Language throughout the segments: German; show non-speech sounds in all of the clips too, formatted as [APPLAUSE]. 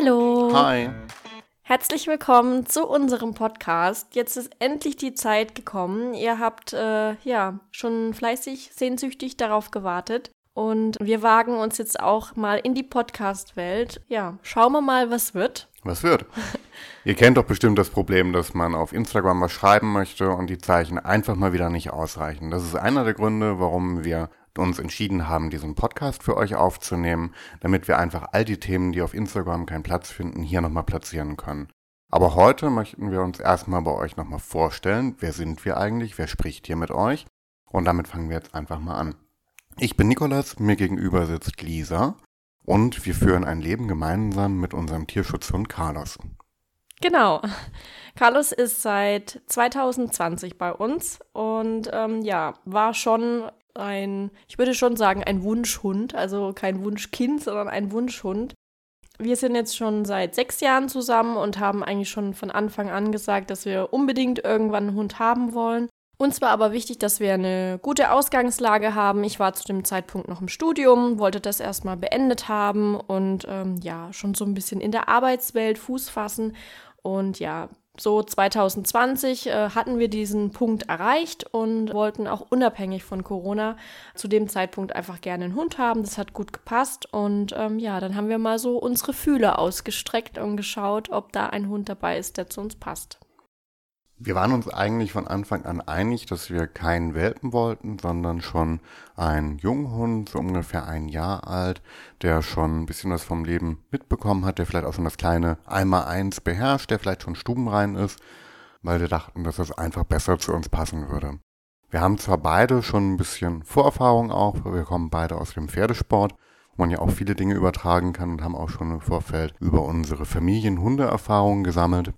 Hallo. Hi. Herzlich willkommen zu unserem Podcast. Jetzt ist endlich die Zeit gekommen. Ihr habt äh, ja schon fleißig, sehnsüchtig darauf gewartet. Und wir wagen uns jetzt auch mal in die Podcast-Welt. Ja, schauen wir mal, was wird. Was wird? [LAUGHS] Ihr kennt doch bestimmt das Problem, dass man auf Instagram was schreiben möchte und die Zeichen einfach mal wieder nicht ausreichen. Das ist einer der Gründe, warum wir uns entschieden haben, diesen Podcast für euch aufzunehmen, damit wir einfach all die Themen, die auf Instagram keinen Platz finden, hier nochmal platzieren können. Aber heute möchten wir uns erstmal bei euch nochmal vorstellen, wer sind wir eigentlich, wer spricht hier mit euch? Und damit fangen wir jetzt einfach mal an. Ich bin Nikolas, mir gegenüber sitzt Lisa und wir führen ein Leben gemeinsam mit unserem Tierschutzhund Carlos. Genau. Carlos ist seit 2020 bei uns und ähm, ja, war schon ein, ich würde schon sagen, ein Wunschhund, also kein Wunschkind, sondern ein Wunschhund. Wir sind jetzt schon seit sechs Jahren zusammen und haben eigentlich schon von Anfang an gesagt, dass wir unbedingt irgendwann einen Hund haben wollen. Uns war aber wichtig, dass wir eine gute Ausgangslage haben. Ich war zu dem Zeitpunkt noch im Studium, wollte das erstmal beendet haben und ähm, ja, schon so ein bisschen in der Arbeitswelt Fuß fassen. Und ja, so 2020 äh, hatten wir diesen Punkt erreicht und wollten auch unabhängig von Corona zu dem Zeitpunkt einfach gerne einen Hund haben. Das hat gut gepasst und ähm, ja, dann haben wir mal so unsere Fühler ausgestreckt und geschaut, ob da ein Hund dabei ist, der zu uns passt. Wir waren uns eigentlich von Anfang an einig, dass wir keinen Welpen wollten, sondern schon einen Junghund, so ungefähr ein Jahr alt, der schon ein bisschen was vom Leben mitbekommen hat, der vielleicht auch schon das kleine Einmal-Eins beherrscht, der vielleicht schon stubenrein ist, weil wir dachten, dass das einfach besser zu uns passen würde. Wir haben zwar beide schon ein bisschen Vorerfahrung auch, wir kommen beide aus dem Pferdesport, wo man ja auch viele Dinge übertragen kann und haben auch schon im Vorfeld über unsere Familienhundeerfahrungen gesammelt.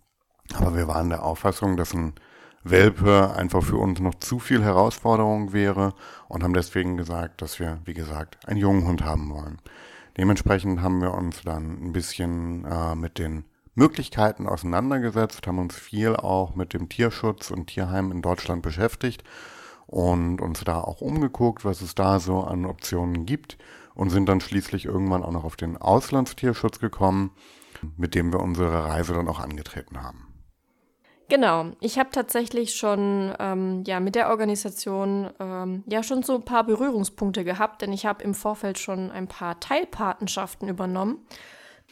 Aber wir waren der Auffassung, dass ein Welpe einfach für uns noch zu viel Herausforderung wäre und haben deswegen gesagt, dass wir, wie gesagt, einen jungen Hund haben wollen. Dementsprechend haben wir uns dann ein bisschen äh, mit den Möglichkeiten auseinandergesetzt, haben uns viel auch mit dem Tierschutz und Tierheim in Deutschland beschäftigt und uns da auch umgeguckt, was es da so an Optionen gibt und sind dann schließlich irgendwann auch noch auf den Auslandstierschutz gekommen, mit dem wir unsere Reise dann auch angetreten haben. Genau, ich habe tatsächlich schon ähm, ja mit der Organisation ähm, ja schon so ein paar Berührungspunkte gehabt, denn ich habe im Vorfeld schon ein paar Teilpatenschaften übernommen.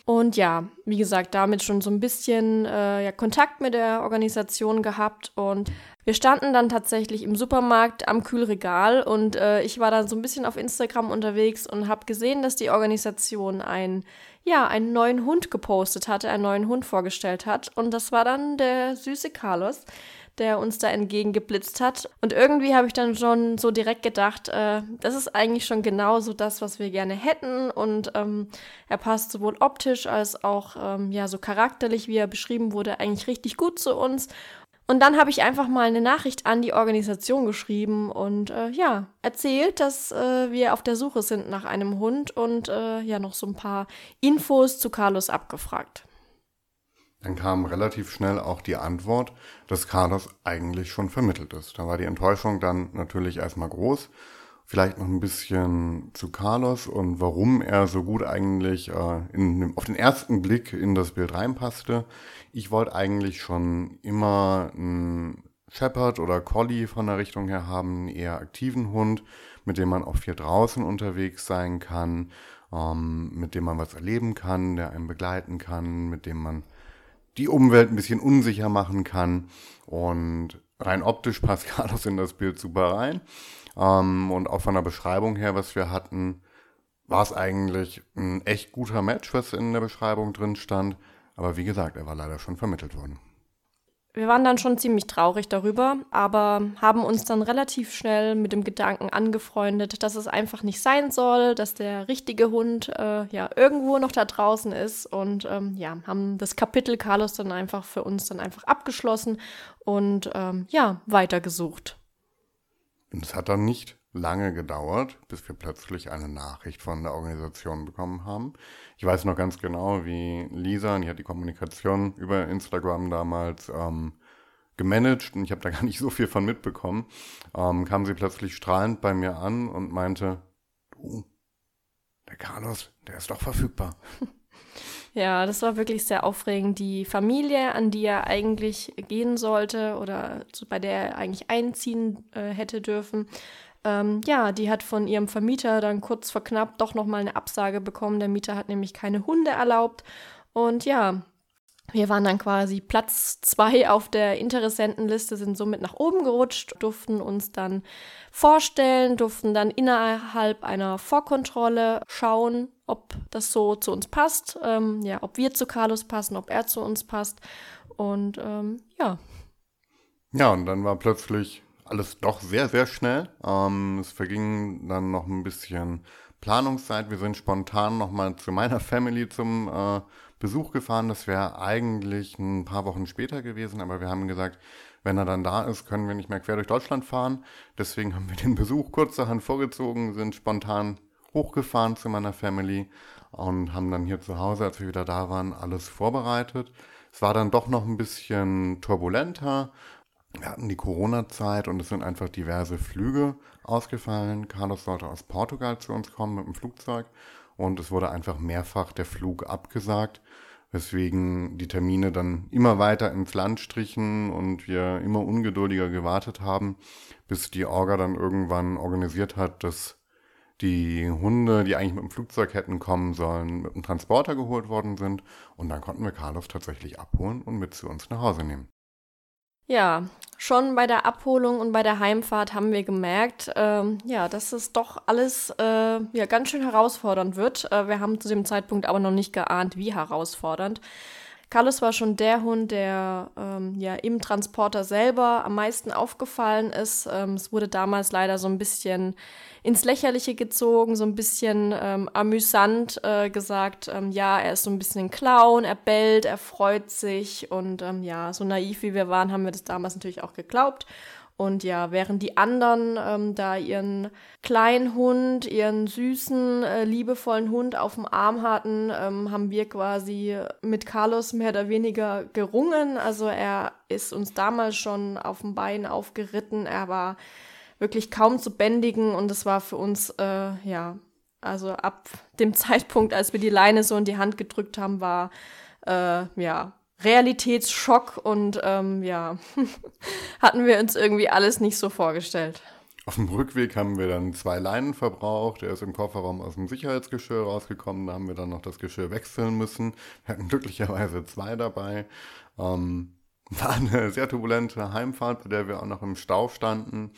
Und ja, wie gesagt, damit schon so ein bisschen äh, ja, Kontakt mit der Organisation gehabt. Und wir standen dann tatsächlich im Supermarkt am Kühlregal und äh, ich war dann so ein bisschen auf Instagram unterwegs und habe gesehen, dass die Organisation ein ja, einen neuen Hund gepostet hatte, einen neuen Hund vorgestellt hat. Und das war dann der süße Carlos, der uns da entgegengeblitzt hat. Und irgendwie habe ich dann schon so direkt gedacht, äh, das ist eigentlich schon genau so das, was wir gerne hätten. Und ähm, er passt sowohl optisch als auch ähm, ja so charakterlich, wie er beschrieben wurde, eigentlich richtig gut zu uns. Und dann habe ich einfach mal eine Nachricht an die Organisation geschrieben und äh, ja, erzählt, dass äh, wir auf der Suche sind nach einem Hund und äh, ja noch so ein paar Infos zu Carlos abgefragt. Dann kam relativ schnell auch die Antwort, dass Carlos eigentlich schon vermittelt ist. Da war die Enttäuschung dann natürlich erstmal groß. Vielleicht noch ein bisschen zu Carlos und warum er so gut eigentlich äh, in, auf den ersten Blick in das Bild reinpasste. Ich wollte eigentlich schon immer einen Shepherd oder Collie von der Richtung her haben, einen eher aktiven Hund, mit dem man auch viel draußen unterwegs sein kann, ähm, mit dem man was erleben kann, der einen begleiten kann, mit dem man die Umwelt ein bisschen unsicher machen kann. Und rein optisch passt [LAUGHS] Carlos in das Bild super rein. Ähm, und auch von der Beschreibung her, was wir hatten, war es eigentlich ein echt guter Match, was in der Beschreibung drin stand. Aber wie gesagt, er war leider schon vermittelt worden. Wir waren dann schon ziemlich traurig darüber, aber haben uns dann relativ schnell mit dem Gedanken angefreundet, dass es einfach nicht sein soll, dass der richtige Hund äh, ja irgendwo noch da draußen ist und ähm, ja, haben das Kapitel Carlos dann einfach für uns dann einfach abgeschlossen und ähm, ja, weitergesucht. Und es hat dann nicht lange gedauert, bis wir plötzlich eine Nachricht von der Organisation bekommen haben. Ich weiß noch ganz genau, wie Lisa, die hat die Kommunikation über Instagram damals ähm, gemanagt und ich habe da [LAUGHS] gar nicht so viel von mitbekommen, ähm, kam sie plötzlich strahlend bei mir an und meinte, du, der Carlos, der ist doch verfügbar. [LAUGHS] Ja, das war wirklich sehr aufregend. Die Familie, an die er eigentlich gehen sollte oder bei der er eigentlich einziehen äh, hätte dürfen, ähm, ja, die hat von ihrem Vermieter dann kurz vor knapp doch nochmal eine Absage bekommen. Der Mieter hat nämlich keine Hunde erlaubt. Und ja, wir waren dann quasi Platz zwei auf der Interessentenliste, sind somit nach oben gerutscht, durften uns dann vorstellen, durften dann innerhalb einer Vorkontrolle schauen, ob das so zu uns passt, ähm, ja, ob wir zu Carlos passen, ob er zu uns passt. Und ähm, ja. Ja, und dann war plötzlich alles doch sehr, sehr schnell. Ähm, es verging dann noch ein bisschen Planungszeit. Wir sind spontan nochmal zu meiner Family zum äh, Besuch gefahren. Das wäre eigentlich ein paar Wochen später gewesen, aber wir haben gesagt, wenn er dann da ist, können wir nicht mehr quer durch Deutschland fahren. Deswegen haben wir den Besuch kurzerhand vorgezogen, sind spontan hochgefahren zu meiner Family und haben dann hier zu Hause, als wir wieder da waren, alles vorbereitet. Es war dann doch noch ein bisschen turbulenter. Wir hatten die Corona-Zeit und es sind einfach diverse Flüge ausgefallen. Carlos sollte aus Portugal zu uns kommen mit dem Flugzeug und es wurde einfach mehrfach der Flug abgesagt, weswegen die Termine dann immer weiter ins Land strichen und wir immer ungeduldiger gewartet haben, bis die Orga dann irgendwann organisiert hat, dass die Hunde, die eigentlich mit dem Flugzeug hätten kommen sollen, mit dem Transporter geholt worden sind und dann konnten wir Carlos tatsächlich abholen und mit zu uns nach Hause nehmen. Ja, schon bei der Abholung und bei der Heimfahrt haben wir gemerkt, ähm, ja, dass es doch alles äh, ja, ganz schön herausfordernd wird. Äh, wir haben zu dem Zeitpunkt aber noch nicht geahnt, wie herausfordernd. Carlos war schon der Hund, der ähm, ja im Transporter selber am meisten aufgefallen ist. Ähm, es wurde damals leider so ein bisschen ins Lächerliche gezogen, so ein bisschen ähm, amüsant äh, gesagt, ähm, ja, er ist so ein bisschen ein Clown, er bellt, er freut sich und ähm, ja, so naiv wie wir waren, haben wir das damals natürlich auch geglaubt. Und ja, während die anderen ähm, da ihren kleinen Hund, ihren süßen, äh, liebevollen Hund auf dem Arm hatten, ähm, haben wir quasi mit Carlos mehr oder weniger gerungen. Also er ist uns damals schon auf dem Bein aufgeritten. Er war wirklich kaum zu bändigen und es war für uns, äh, ja, also ab dem [LAUGHS] Zeitpunkt, als wir die Leine so in die Hand gedrückt haben, war, äh, ja, Realitätsschock und ähm, ja, [LAUGHS] hatten wir uns irgendwie alles nicht so vorgestellt. Auf dem Rückweg haben wir dann zwei Leinen verbraucht. Er ist im Kofferraum aus dem Sicherheitsgeschirr rausgekommen. Da haben wir dann noch das Geschirr wechseln müssen. Wir hatten glücklicherweise zwei dabei. Ähm, war eine sehr turbulente Heimfahrt, bei der wir auch noch im Stau standen.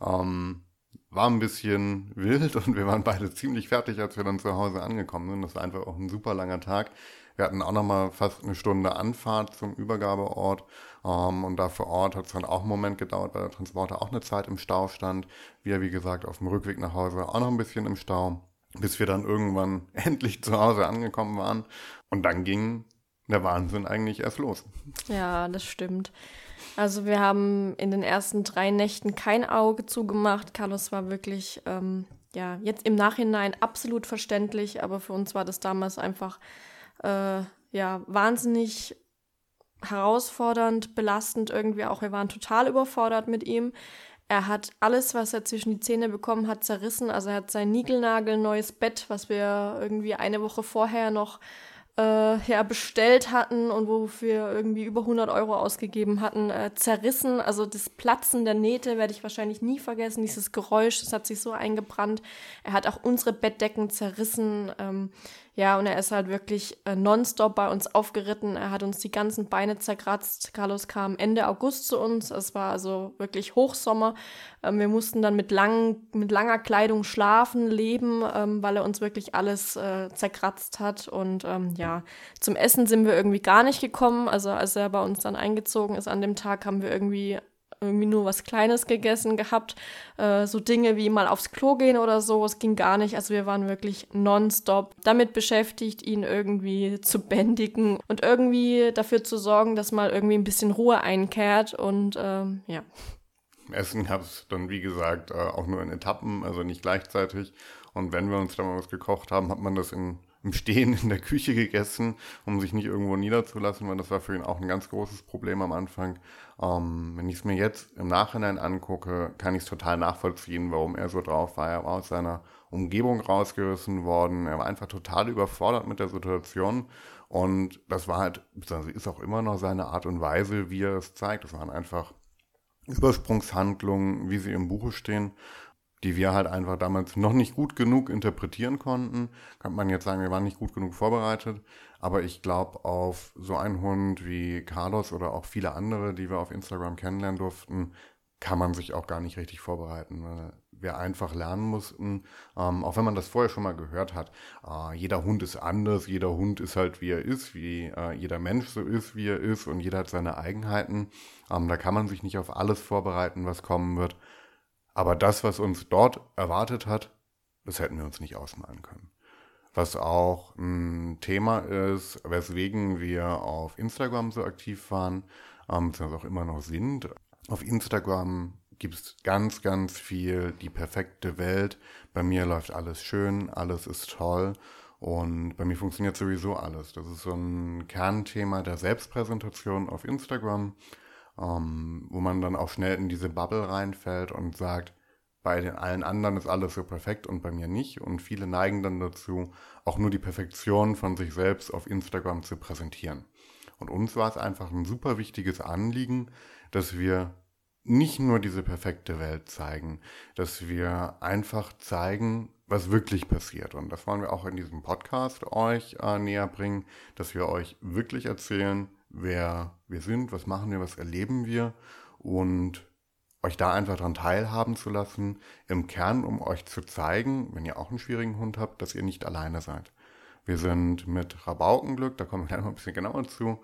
Ähm, war ein bisschen wild und wir waren beide ziemlich fertig, als wir dann zu Hause angekommen sind. Das war einfach auch ein super langer Tag. Wir hatten auch nochmal fast eine Stunde Anfahrt zum Übergabeort. Ähm, und da vor Ort hat es dann auch einen Moment gedauert, weil der Transporter auch eine Zeit im Stau stand. Wir, wie gesagt, auf dem Rückweg nach Hause auch noch ein bisschen im Stau, bis wir dann irgendwann [LAUGHS] endlich zu Hause angekommen waren. Und dann ging der Wahnsinn eigentlich erst los. Ja, das stimmt. Also wir haben in den ersten drei Nächten kein Auge zugemacht. Carlos war wirklich, ähm, ja, jetzt im Nachhinein absolut verständlich, aber für uns war das damals einfach äh, ja, wahnsinnig herausfordernd, belastend irgendwie auch. Wir waren total überfordert mit ihm. Er hat alles, was er zwischen die Zähne bekommen hat, zerrissen. Also er hat sein Nigelnagel neues Bett, was wir irgendwie eine Woche vorher noch äh, ja, bestellt hatten und wofür wir irgendwie über 100 Euro ausgegeben hatten, äh, zerrissen. Also das Platzen der Nähte werde ich wahrscheinlich nie vergessen. Dieses Geräusch, das hat sich so eingebrannt. Er hat auch unsere Bettdecken zerrissen. Ähm, ja, und er ist halt wirklich äh, nonstop bei uns aufgeritten. Er hat uns die ganzen Beine zerkratzt. Carlos kam Ende August zu uns. Es war also wirklich Hochsommer. Ähm, wir mussten dann mit, lang, mit langer Kleidung schlafen, leben, ähm, weil er uns wirklich alles äh, zerkratzt hat. Und ähm, ja, zum Essen sind wir irgendwie gar nicht gekommen. Also als er bei uns dann eingezogen ist an dem Tag, haben wir irgendwie irgendwie nur was Kleines gegessen gehabt. Äh, so Dinge wie mal aufs Klo gehen oder so, es ging gar nicht. Also wir waren wirklich nonstop damit beschäftigt, ihn irgendwie zu bändigen und irgendwie dafür zu sorgen, dass mal irgendwie ein bisschen Ruhe einkehrt und ähm, ja. Essen gab es dann, wie gesagt, äh, auch nur in Etappen, also nicht gleichzeitig. Und wenn wir uns dann mal was gekocht haben, hat man das in im Stehen in der Küche gegessen, um sich nicht irgendwo niederzulassen, weil das war für ihn auch ein ganz großes Problem am Anfang. Ähm, wenn ich es mir jetzt im Nachhinein angucke, kann ich es total nachvollziehen, warum er so drauf war. Er war aus seiner Umgebung rausgerissen worden. Er war einfach total überfordert mit der Situation. Und das war halt, also ist auch immer noch seine Art und Weise, wie er es zeigt. Das waren einfach Übersprungshandlungen, wie sie im Buche stehen die wir halt einfach damals noch nicht gut genug interpretieren konnten. Kann man jetzt sagen, wir waren nicht gut genug vorbereitet. Aber ich glaube, auf so einen Hund wie Carlos oder auch viele andere, die wir auf Instagram kennenlernen durften, kann man sich auch gar nicht richtig vorbereiten, weil wir einfach lernen mussten, ähm, auch wenn man das vorher schon mal gehört hat, äh, jeder Hund ist anders, jeder Hund ist halt wie er ist, wie äh, jeder Mensch so ist, wie er ist und jeder hat seine Eigenheiten. Ähm, da kann man sich nicht auf alles vorbereiten, was kommen wird. Aber das, was uns dort erwartet hat, das hätten wir uns nicht ausmalen können. Was auch ein Thema ist, weswegen wir auf Instagram so aktiv waren, ähm, beziehungsweise auch immer noch sind. Auf Instagram gibt es ganz, ganz viel die perfekte Welt. Bei mir läuft alles schön, alles ist toll und bei mir funktioniert sowieso alles. Das ist so ein Kernthema der Selbstpräsentation auf Instagram ähm, wo man dann auch schnell in diese Bubble reinfällt und sagt, bei den allen anderen ist alles so perfekt und bei mir nicht. Und viele neigen dann dazu, auch nur die Perfektion von sich selbst auf Instagram zu präsentieren. Und uns war es einfach ein super wichtiges Anliegen, dass wir nicht nur diese perfekte Welt zeigen, dass wir einfach zeigen, was wirklich passiert. Und das wollen wir auch in diesem Podcast euch äh, näher bringen, dass wir euch wirklich erzählen, wer wir sind, was machen wir, was erleben wir und euch da einfach daran teilhaben zu lassen, im Kern, um euch zu zeigen, wenn ihr auch einen schwierigen Hund habt, dass ihr nicht alleine seid. Wir sind mit Rabaukenglück, da kommen wir gleich noch ein bisschen genauer zu,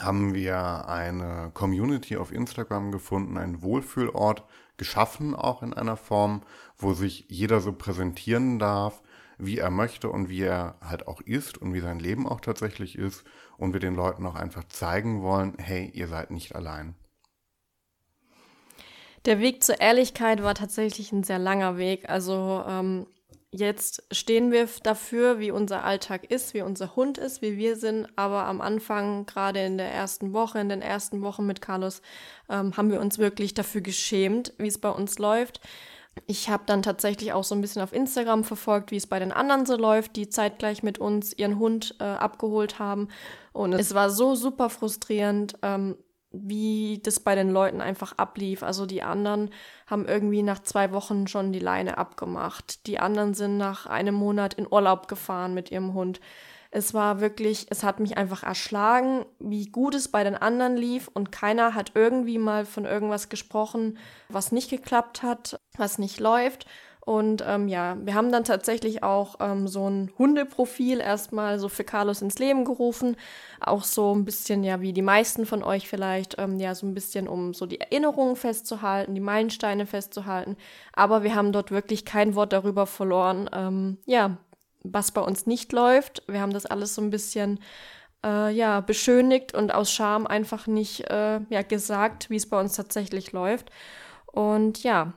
haben wir eine Community auf Instagram gefunden, einen Wohlfühlort geschaffen, auch in einer Form, wo sich jeder so präsentieren darf, wie er möchte und wie er halt auch ist und wie sein Leben auch tatsächlich ist und wir den Leuten auch einfach zeigen wollen, hey, ihr seid nicht allein. Der Weg zur Ehrlichkeit war tatsächlich ein sehr langer Weg. Also ähm, jetzt stehen wir dafür, wie unser Alltag ist, wie unser Hund ist, wie wir sind. Aber am Anfang, gerade in der ersten Woche, in den ersten Wochen mit Carlos, ähm, haben wir uns wirklich dafür geschämt, wie es bei uns läuft. Ich habe dann tatsächlich auch so ein bisschen auf Instagram verfolgt, wie es bei den anderen so läuft, die zeitgleich mit uns ihren Hund äh, abgeholt haben. Und es war so super frustrierend, ähm, wie das bei den Leuten einfach ablief. Also die anderen haben irgendwie nach zwei Wochen schon die Leine abgemacht. Die anderen sind nach einem Monat in Urlaub gefahren mit ihrem Hund. Es war wirklich, es hat mich einfach erschlagen, wie gut es bei den anderen lief und keiner hat irgendwie mal von irgendwas gesprochen, was nicht geklappt hat, was nicht läuft. Und ähm, ja, wir haben dann tatsächlich auch ähm, so ein Hundeprofil erstmal so für Carlos ins Leben gerufen. Auch so ein bisschen, ja, wie die meisten von euch vielleicht, ähm, ja, so ein bisschen, um so die Erinnerungen festzuhalten, die Meilensteine festzuhalten. Aber wir haben dort wirklich kein Wort darüber verloren, ähm, ja, was bei uns nicht läuft. Wir haben das alles so ein bisschen äh, ja, beschönigt und aus Scham einfach nicht äh, ja, gesagt, wie es bei uns tatsächlich läuft. Und ja,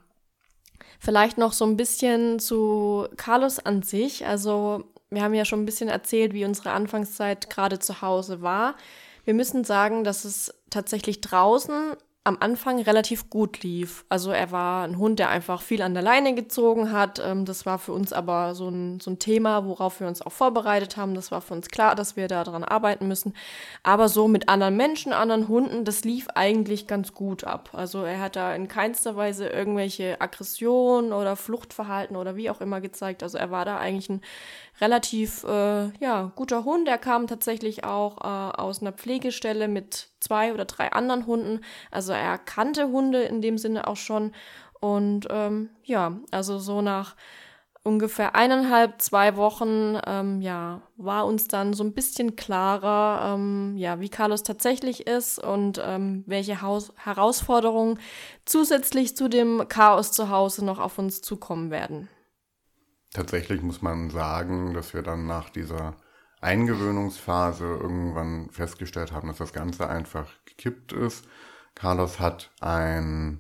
vielleicht noch so ein bisschen zu Carlos an sich. Also wir haben ja schon ein bisschen erzählt, wie unsere Anfangszeit gerade zu Hause war. Wir müssen sagen, dass es tatsächlich draußen am Anfang relativ gut lief. Also er war ein Hund, der einfach viel an der Leine gezogen hat. Ähm, das war für uns aber so ein, so ein Thema, worauf wir uns auch vorbereitet haben. Das war für uns klar, dass wir daran arbeiten müssen. Aber so mit anderen Menschen, anderen Hunden, das lief eigentlich ganz gut ab. Also er hat da in keinster Weise irgendwelche Aggressionen oder Fluchtverhalten oder wie auch immer gezeigt. Also er war da eigentlich ein relativ äh, ja, guter Hund. Er kam tatsächlich auch äh, aus einer Pflegestelle mit zwei oder drei anderen Hunden. Also er kannte Hunde in dem Sinne auch schon. Und ähm, ja, also so nach ungefähr eineinhalb, zwei Wochen, ähm, ja, war uns dann so ein bisschen klarer, ähm, ja, wie Carlos tatsächlich ist und ähm, welche Haus Herausforderungen zusätzlich zu dem Chaos zu Hause noch auf uns zukommen werden. Tatsächlich muss man sagen, dass wir dann nach dieser Eingewöhnungsphase irgendwann festgestellt haben, dass das Ganze einfach gekippt ist. Carlos hat ein,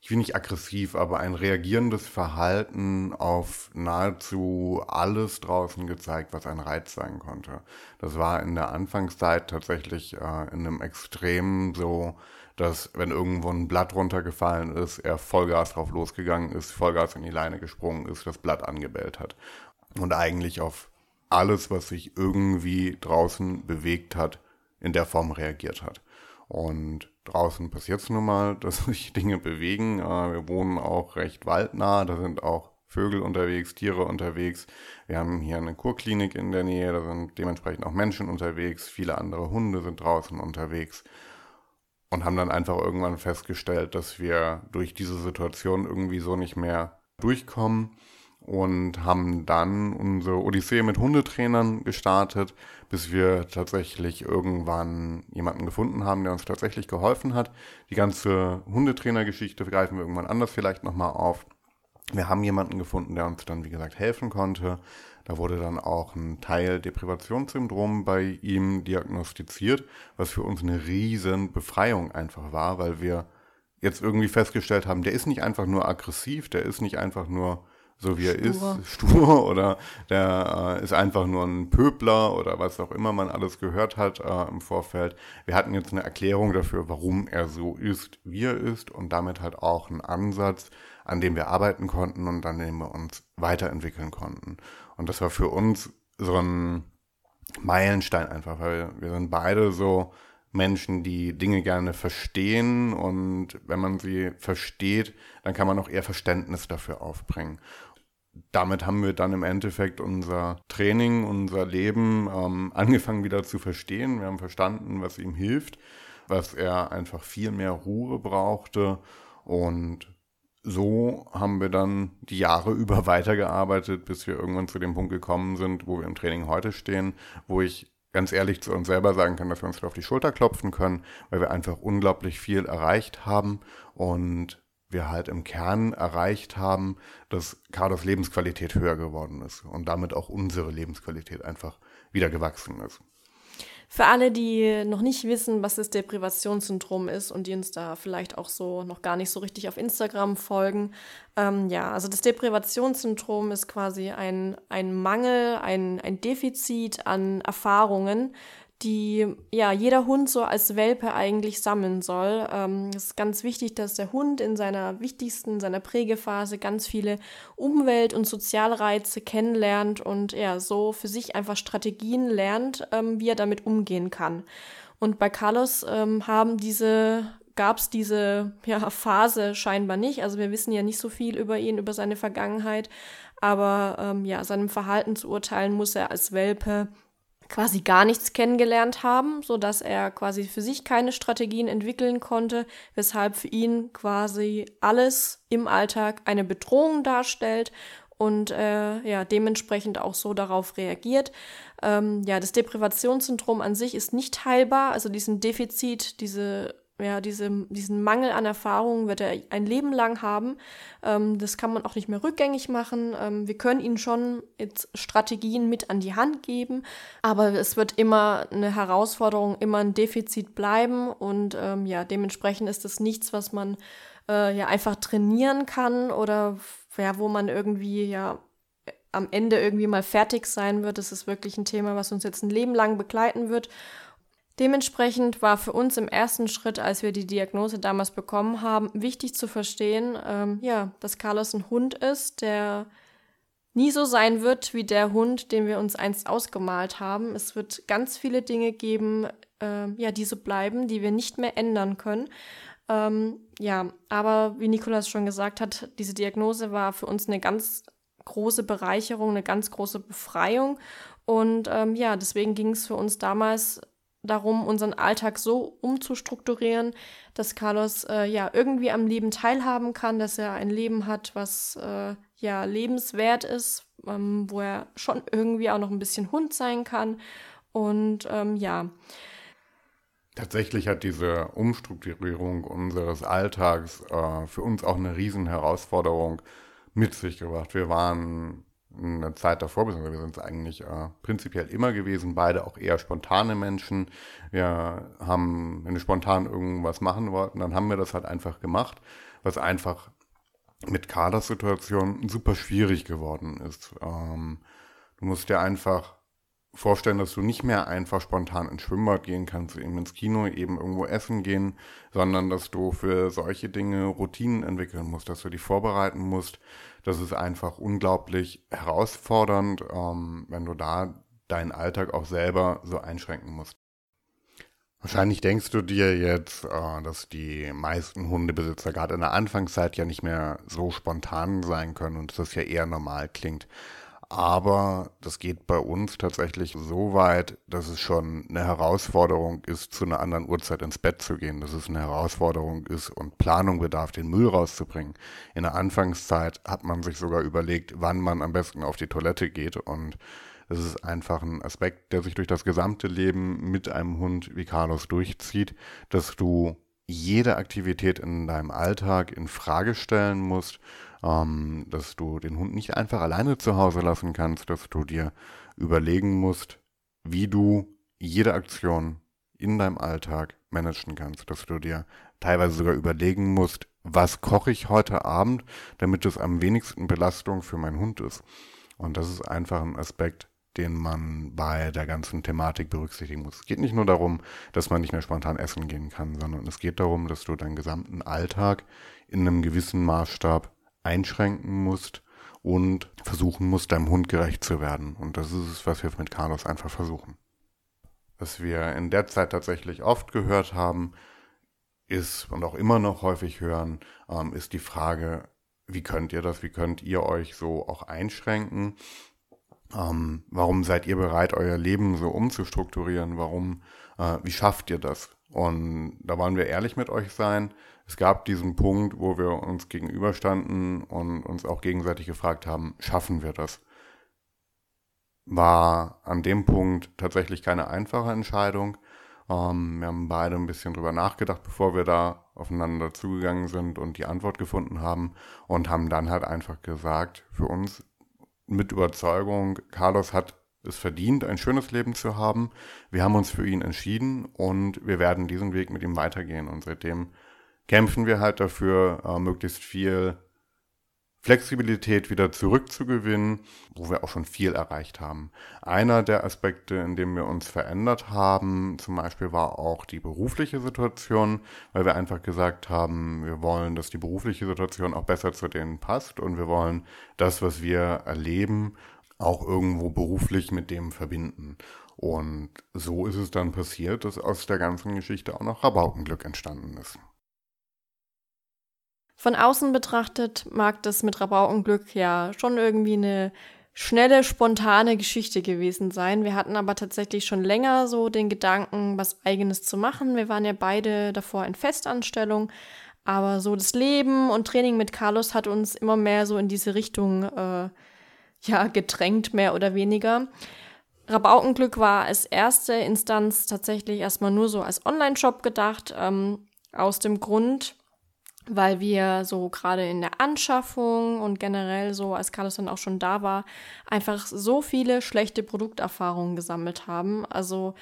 ich will nicht aggressiv, aber ein reagierendes Verhalten auf nahezu alles draußen gezeigt, was ein Reiz sein konnte. Das war in der Anfangszeit tatsächlich äh, in einem Extrem so, dass wenn irgendwo ein Blatt runtergefallen ist, er Vollgas drauf losgegangen ist, Vollgas in die Leine gesprungen ist, das Blatt angebellt hat. Und eigentlich auf alles, was sich irgendwie draußen bewegt hat, in der Form reagiert hat. Und draußen passiert es nun mal, [LAUGHS] dass sich Dinge bewegen. Äh, wir wohnen auch recht waldnah, da sind auch Vögel unterwegs, Tiere unterwegs. Wir haben hier eine Kurklinik in der Nähe, da sind dementsprechend auch Menschen unterwegs. Viele andere Hunde sind draußen unterwegs. Und haben dann einfach irgendwann festgestellt, dass wir durch diese Situation irgendwie so nicht mehr durchkommen und haben dann unsere Odyssee mit Hundetrainern gestartet, bis wir tatsächlich irgendwann jemanden gefunden haben, der uns tatsächlich geholfen hat. Die ganze Hundetrainergeschichte greifen wir irgendwann anders vielleicht nochmal auf. Wir haben jemanden gefunden, der uns dann, wie gesagt, helfen konnte. Da wurde dann auch ein Teil Deprivationssyndrom bei ihm diagnostiziert, was für uns eine riesen Befreiung einfach war, weil wir jetzt irgendwie festgestellt haben, der ist nicht einfach nur aggressiv, der ist nicht einfach nur so wie er stur. ist, [LAUGHS] stur oder der äh, ist einfach nur ein Pöbler oder was auch immer man alles gehört hat äh, im Vorfeld. Wir hatten jetzt eine Erklärung dafür, warum er so ist, wie er ist und damit halt auch einen Ansatz, an dem wir arbeiten konnten und an dem wir uns weiterentwickeln konnten. Und das war für uns so ein Meilenstein einfach, weil wir sind beide so Menschen, die Dinge gerne verstehen und wenn man sie versteht, dann kann man auch eher Verständnis dafür aufbringen damit haben wir dann im Endeffekt unser Training, unser Leben ähm, angefangen wieder zu verstehen. Wir haben verstanden, was ihm hilft, was er einfach viel mehr Ruhe brauchte. Und so haben wir dann die Jahre [LAUGHS] über weitergearbeitet, bis wir irgendwann zu dem Punkt gekommen sind, wo wir im Training heute stehen, wo ich ganz ehrlich zu uns selber sagen kann, dass wir uns auf die Schulter klopfen können, weil wir einfach unglaublich viel erreicht haben und wir halt im Kern erreicht haben, dass Carlos Lebensqualität höher geworden ist und damit auch unsere Lebensqualität einfach wieder gewachsen ist. Für alle, die noch nicht wissen, was das Deprivationssyndrom ist und die uns da vielleicht auch so noch gar nicht so richtig auf Instagram folgen, ähm, ja, also das Deprivationssyndrom ist quasi ein, ein Mangel, ein, ein Defizit an Erfahrungen, die ja jeder Hund so als Welpe eigentlich sammeln soll. Ähm, es ist ganz wichtig, dass der Hund in seiner wichtigsten, seiner Prägephase ganz viele Umwelt- und Sozialreize kennenlernt und ja, so für sich einfach Strategien lernt, ähm, wie er damit umgehen kann. Und bei Carlos ähm, haben diese gab es diese ja, Phase scheinbar nicht. Also wir wissen ja nicht so viel über ihn, über seine Vergangenheit. Aber ähm, ja, seinem Verhalten zu urteilen muss er als Welpe quasi gar nichts kennengelernt haben, so dass er quasi für sich keine Strategien entwickeln konnte, weshalb für ihn quasi alles im Alltag eine Bedrohung darstellt und äh, ja dementsprechend auch so darauf reagiert. Ähm, ja, das Deprivationssyndrom an sich ist nicht heilbar, also diesen Defizit, diese ja, diese, diesen Mangel an Erfahrung wird er ein Leben lang haben. Ähm, das kann man auch nicht mehr rückgängig machen. Ähm, wir können ihnen schon jetzt Strategien mit an die Hand geben, aber es wird immer eine Herausforderung, immer ein Defizit bleiben und ähm, ja, dementsprechend ist das nichts, was man äh, ja einfach trainieren kann oder ja, wo man irgendwie ja am Ende irgendwie mal fertig sein wird. Das ist wirklich ein Thema, was uns jetzt ein Leben lang begleiten wird. Dementsprechend war für uns im ersten Schritt, als wir die Diagnose damals bekommen haben, wichtig zu verstehen, ähm, ja, dass Carlos ein Hund ist, der nie so sein wird wie der Hund, den wir uns einst ausgemalt haben. Es wird ganz viele Dinge geben, äh, ja, die so bleiben, die wir nicht mehr ändern können. Ähm, ja, aber wie Nikolas schon gesagt hat, diese Diagnose war für uns eine ganz große Bereicherung, eine ganz große Befreiung. Und ähm, ja, deswegen ging es für uns damals darum, unseren Alltag so umzustrukturieren, dass Carlos äh, ja irgendwie am Leben teilhaben kann, dass er ein Leben hat, was äh, ja lebenswert ist, ähm, wo er schon irgendwie auch noch ein bisschen Hund sein kann. Und ähm, ja. Tatsächlich hat diese Umstrukturierung unseres Alltags äh, für uns auch eine Riesenherausforderung mit sich gebracht. Wir waren eine Zeit davor, wir sind es eigentlich äh, prinzipiell immer gewesen, beide auch eher spontane Menschen. Wir haben, wenn wir spontan irgendwas machen wollten, dann haben wir das halt einfach gemacht. was einfach mit Kaders Situation super schwierig geworden ist. Ähm, du musst dir einfach vorstellen, dass du nicht mehr einfach spontan ins Schwimmbad gehen kannst, eben ins Kino, eben irgendwo essen gehen, sondern dass du für solche Dinge Routinen entwickeln musst, dass du die vorbereiten musst. Das ist einfach unglaublich herausfordernd, ähm, wenn du da deinen Alltag auch selber so einschränken musst. Wahrscheinlich denkst du dir jetzt, äh, dass die meisten Hundebesitzer gerade in der Anfangszeit ja nicht mehr so spontan sein können und dass das ja eher normal klingt. Aber das geht bei uns tatsächlich so weit, dass es schon eine Herausforderung ist, zu einer anderen Uhrzeit ins Bett zu gehen. Dass es eine Herausforderung ist und Planung bedarf, den Müll rauszubringen. In der Anfangszeit hat man sich sogar überlegt, wann man am besten auf die Toilette geht. Und es ist einfach ein Aspekt, der sich durch das gesamte Leben mit einem Hund wie Carlos durchzieht, dass du jede Aktivität in deinem Alltag in Frage stellen musst ähm, dass du den Hund nicht einfach alleine zu Hause lassen kannst, dass du dir überlegen musst, wie du jede Aktion in deinem Alltag managen kannst, dass du dir teilweise sogar überlegen musst, was koche ich heute Abend, damit es am wenigsten Belastung für meinen Hund ist. Und das ist einfach ein Aspekt, den man bei der ganzen Thematik berücksichtigen muss. Es geht nicht nur darum, dass man nicht mehr spontan essen gehen kann, sondern es geht darum, dass du deinen gesamten Alltag in einem gewissen Maßstab einschränken musst und versuchen musst, deinem Hund gerecht zu werden. Und das ist es, was wir mit Carlos einfach versuchen. Was wir in der Zeit tatsächlich oft gehört haben, ist und auch immer noch häufig hören, ähm, ist die Frage, wie könnt ihr das, wie könnt ihr euch so auch einschränken? Ähm, warum seid ihr bereit, euer Leben so umzustrukturieren? Warum, äh, wie schafft ihr das? Und da wollen wir ehrlich mit euch sein es gab diesen Punkt, wo wir uns gegenüberstanden und uns auch gegenseitig gefragt haben, schaffen wir das? War an dem Punkt tatsächlich keine einfache Entscheidung. Ähm, wir haben beide ein bisschen drüber nachgedacht, bevor wir da aufeinander zugegangen sind und die Antwort gefunden haben und haben dann halt einfach gesagt, für uns mit Überzeugung, Carlos hat es verdient, ein schönes Leben zu haben. Wir haben uns für ihn entschieden und wir werden diesen Weg mit ihm weitergehen. Und seitdem kämpfen wir halt dafür, äh, möglichst viel Flexibilität wieder zurückzugewinnen, wo wir auch schon viel erreicht haben. Einer der Aspekte, in dem wir uns verändert haben, zum Beispiel war auch die berufliche Situation, weil wir einfach gesagt haben, wir wollen, dass die berufliche Situation auch besser zu denen passt und wir wollen das, was wir erleben, auch irgendwo beruflich mit dem verbinden. Und so ist es dann passiert, dass aus der ganzen Geschichte auch noch Rabaukenglück entstanden ist. Von außen betrachtet mag das mit Rabaukenglück ja schon irgendwie eine schnelle, spontane Geschichte gewesen sein. Wir hatten aber tatsächlich schon länger so den Gedanken, was eigenes zu machen. Wir waren ja beide davor in Festanstellung, aber so das Leben und Training mit Carlos hat uns immer mehr so in diese Richtung äh, ja gedrängt, mehr oder weniger. Rabaukenglück war als erste Instanz tatsächlich erstmal nur so als Online-Shop gedacht, ähm, aus dem Grund, weil wir so gerade in der Anschaffung und generell so, als Carlos dann auch schon da war, einfach so viele schlechte Produkterfahrungen gesammelt haben. Also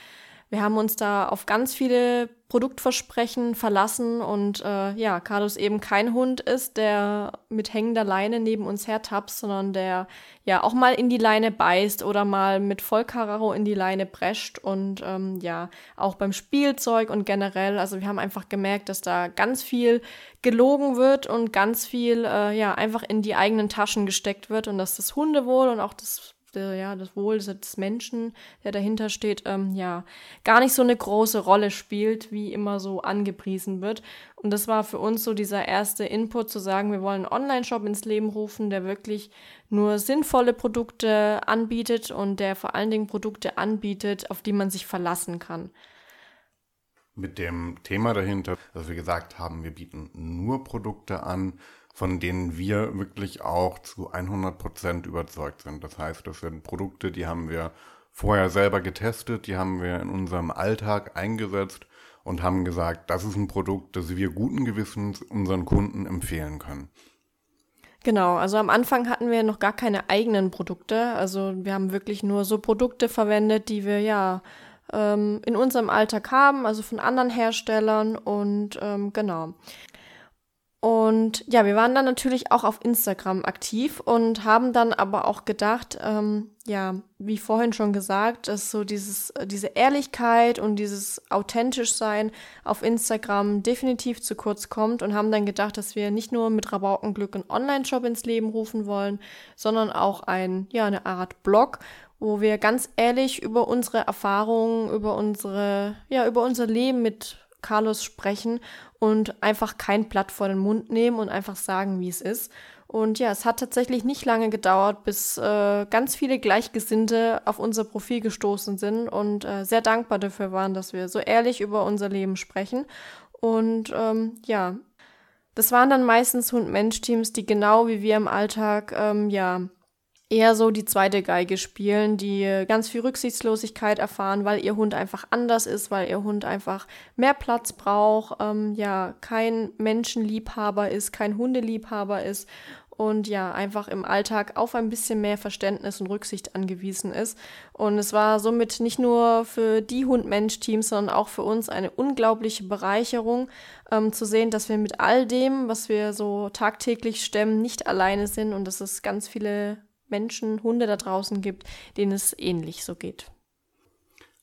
wir haben uns da auf ganz viele Produktversprechen verlassen und äh, ja, Carlos eben kein Hund ist, der mit hängender Leine neben uns hertapst, sondern der ja auch mal in die Leine beißt oder mal mit Vollkaracho in die Leine prescht und ähm, ja, auch beim Spielzeug und generell, also wir haben einfach gemerkt, dass da ganz viel gelogen wird und ganz viel äh, ja einfach in die eigenen Taschen gesteckt wird und dass das Hundewohl und auch das der, ja, das Wohl des Menschen, der dahinter steht, ähm, ja, gar nicht so eine große Rolle spielt, wie immer so angepriesen wird. Und das war für uns so dieser erste Input zu sagen, wir wollen einen Online-Shop ins Leben rufen, der wirklich nur sinnvolle Produkte anbietet und der vor allen Dingen Produkte anbietet, auf die man sich verlassen kann mit dem Thema dahinter, dass wir gesagt haben, wir bieten nur Produkte an, von denen wir wirklich auch zu 100 Prozent überzeugt sind. Das heißt, das sind Produkte, die haben wir vorher selber getestet, die haben wir in unserem Alltag eingesetzt und haben gesagt, das ist ein Produkt, das wir guten Gewissens unseren Kunden empfehlen können. Genau, also am Anfang hatten wir noch gar keine eigenen Produkte. Also wir haben wirklich nur so Produkte verwendet, die wir ja ähm, in unserem Alltag haben, also von anderen Herstellern und ähm, genau. Und ja, wir waren dann natürlich auch auf Instagram aktiv und haben dann aber auch gedacht, ähm, ja, wie vorhin schon gesagt, dass so dieses, äh, diese Ehrlichkeit und dieses authentisch sein auf Instagram definitiv zu kurz kommt und haben dann gedacht, dass wir nicht nur mit Rabaukenglück einen Online-Shop ins Leben rufen wollen, sondern auch ein, ja, eine Art Blog, wo wir ganz ehrlich über unsere Erfahrungen, über unsere, ja, über unser Leben mit Carlos sprechen und einfach kein Blatt vor den Mund nehmen und einfach sagen, wie es ist. Und ja, es hat tatsächlich nicht lange gedauert, bis äh, ganz viele Gleichgesinnte auf unser Profil gestoßen sind und äh, sehr dankbar dafür waren, dass wir so ehrlich über unser Leben sprechen. Und ähm, ja, das waren dann meistens Hund-Mensch-Teams, die genau wie wir im Alltag ähm, ja eher so die zweite Geige spielen, die ganz viel Rücksichtslosigkeit erfahren, weil ihr Hund einfach anders ist, weil ihr Hund einfach mehr Platz braucht, ähm, ja, kein Menschenliebhaber ist, kein Hundeliebhaber ist und ja, einfach im Alltag auf ein bisschen mehr Verständnis und Rücksicht angewiesen ist. Und es war somit nicht nur für die Hund-Mensch-Teams, sondern auch für uns eine unglaubliche Bereicherung, ähm, zu sehen, dass wir mit all dem, was wir so tagtäglich stemmen, nicht alleine sind und dass es ganz viele Menschen, Hunde da draußen gibt, denen es ähnlich so geht.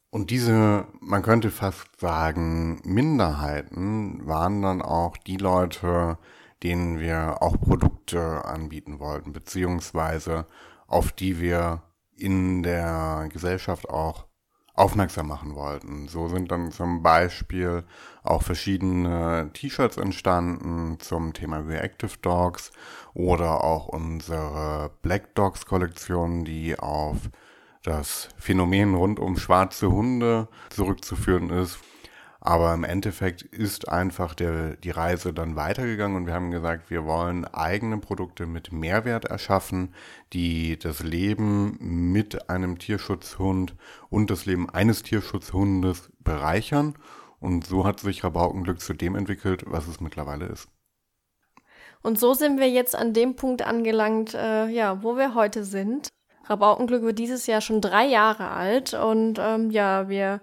Und diese, man könnte fast sagen, Minderheiten waren dann auch die Leute, denen wir auch Produkte anbieten wollten, beziehungsweise auf die wir in der Gesellschaft auch aufmerksam machen wollten. So sind dann zum Beispiel auch verschiedene T-Shirts entstanden zum Thema Reactive Dogs oder auch unsere Black Dogs Kollektion, die auf das Phänomen rund um schwarze Hunde zurückzuführen ist. Aber im Endeffekt ist einfach der, die Reise dann weitergegangen und wir haben gesagt, wir wollen eigene Produkte mit Mehrwert erschaffen, die das Leben mit einem Tierschutzhund und das Leben eines Tierschutzhundes bereichern. Und so hat sich Rabaukenglück zu dem entwickelt, was es mittlerweile ist. Und so sind wir jetzt an dem Punkt angelangt, äh, ja, wo wir heute sind. Rabaukenglück wird dieses Jahr schon drei Jahre alt und ähm, ja, wir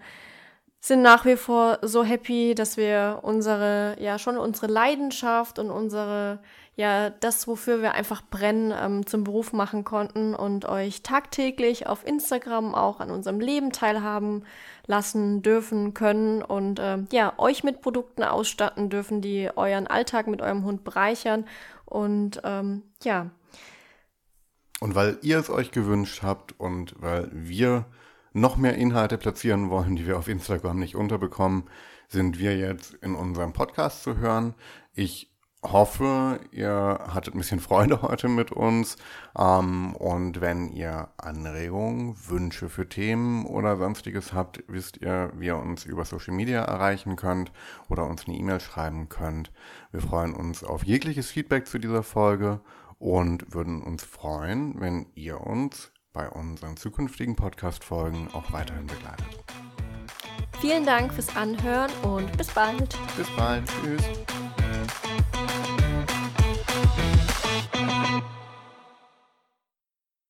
sind nach wie vor so happy, dass wir unsere, ja, schon unsere Leidenschaft und unsere, ja, das, wofür wir einfach brennen, ähm, zum Beruf machen konnten und euch tagtäglich auf Instagram auch an unserem Leben teilhaben lassen dürfen können und ähm, ja, euch mit Produkten ausstatten dürfen, die euren Alltag mit eurem Hund bereichern und ähm, ja. Und weil ihr es euch gewünscht habt und weil wir noch mehr Inhalte platzieren wollen, die wir auf Instagram nicht unterbekommen, sind wir jetzt in unserem Podcast zu hören. Ich hoffe, ihr hattet ein bisschen Freude [LAUGHS] heute mit uns. Ähm, und wenn ihr Anregungen, Wünsche für Themen oder sonstiges habt, wisst ihr, wie ihr uns über Social Media erreichen könnt oder uns eine E-Mail schreiben könnt. Wir freuen uns auf jegliches Feedback zu dieser Folge und würden uns freuen, wenn ihr uns bei unseren zukünftigen Podcast-Folgen auch weiterhin begleitet. Vielen Dank fürs Anhören und bis bald. Bis bald. Tschüss.